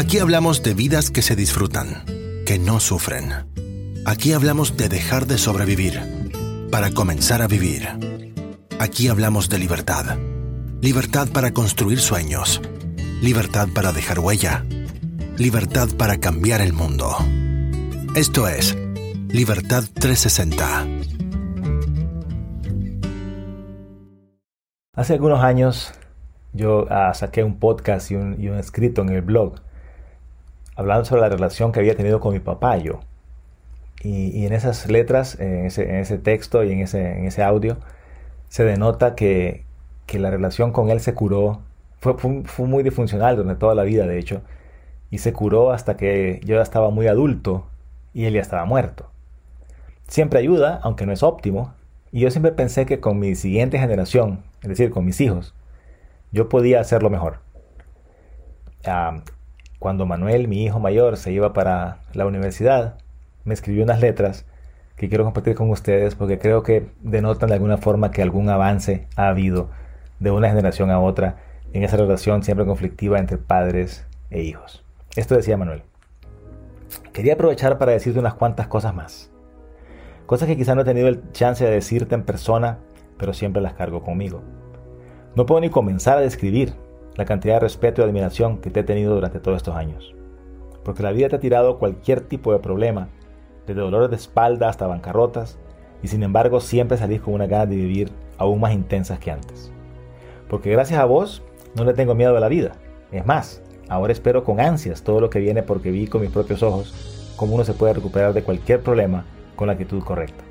Aquí hablamos de vidas que se disfrutan, que no sufren. Aquí hablamos de dejar de sobrevivir para comenzar a vivir. Aquí hablamos de libertad. Libertad para construir sueños. Libertad para dejar huella. Libertad para cambiar el mundo. Esto es Libertad 360. Hace algunos años yo ah, saqué un podcast y un, escrito en el blog hablando sobre la relación que había tenido con mi papá yo. Y, en esas letras, en ese, texto y en ese, audio, se denota que, la relación con él se curó. Fue, fue, muy disfuncional durante toda la vida, de hecho. Y se curó hasta que yo ya estaba muy adulto y él ya estaba muerto siempre ayuda, aunque no es óptimo, y yo siempre pensé que con mi siguiente generación, es decir, con mis hijos, yo podía hacerlo mejor. Cuando Manuel, mi hijo mayor, se iba para la universidad, me escribió unas letras que quiero compartir con ustedes porque creo que denotan de alguna forma que algún avance ha habido de una generación a otra en esa relación siempre conflictiva entre padres e hijos. Esto decía Manuel. Quería aprovechar para decirte unas cuantas cosas más. Cosas que quizá no he tenido el chance de decirte en persona, pero siempre las cargo conmigo. No puedo ni comenzar a describir la cantidad de respeto y admiración que te he tenido durante todos estos años. Porque la vida te ha tirado cualquier tipo de problema, desde dolores de espalda hasta bancarrotas, y sin embargo siempre salís con una ganas de vivir aún más intensas que antes. Porque gracias a vos no le tengo miedo a la vida. Es más, ahora espero con ansias todo lo que viene porque vi con mis propios ojos cómo uno se puede recuperar de cualquier problema con la actitud correcta.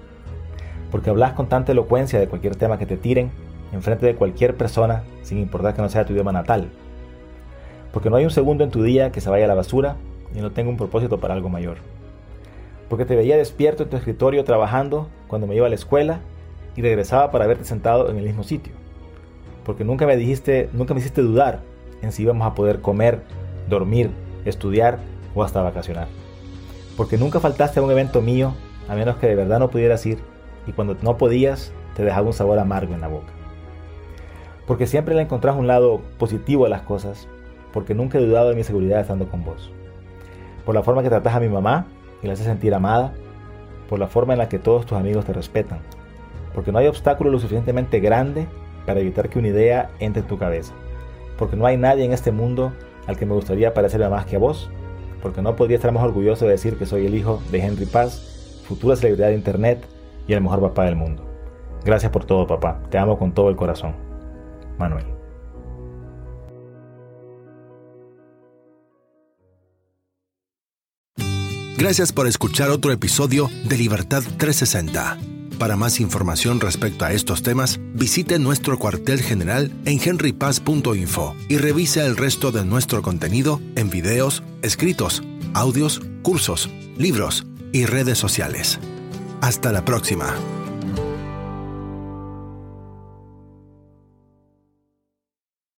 Porque hablas con tanta elocuencia de cualquier tema que te tiren, enfrente de cualquier persona, sin importar que no sea tu idioma natal. Porque no hay un segundo en tu día que se vaya a la basura y no tenga un propósito para algo mayor. Porque te veía despierto en tu escritorio trabajando cuando me iba a la escuela y regresaba para verte sentado en el mismo sitio. Porque nunca me dijiste, nunca me hiciste dudar en si íbamos a poder comer, dormir, estudiar o hasta vacacionar. Porque nunca faltaste a un evento mío a menos que de verdad no pudieras ir y cuando no podías te dejaba un sabor amargo en la boca. Porque siempre le encontrás un lado positivo a las cosas, porque nunca he dudado de mi seguridad estando con vos. Por la forma que tratas a mi mamá y la haces sentir amada, por la forma en la que todos tus amigos te respetan, porque no hay obstáculo lo suficientemente grande para evitar que una idea entre en tu cabeza, porque no hay nadie en este mundo al que me gustaría parecerme más que a vos, porque no podría estar más orgulloso de decir que soy el hijo de Henry Paz futura celebridad de Internet y el mejor papá del mundo. Gracias por todo, papá. Te amo con todo el corazón. Manuel. Gracias por escuchar otro episodio de Libertad 360. Para más información respecto a estos temas, visite nuestro cuartel general en henrypaz.info y revise el resto de nuestro contenido en videos, escritos, audios, cursos, libros y redes sociales. Hasta la próxima.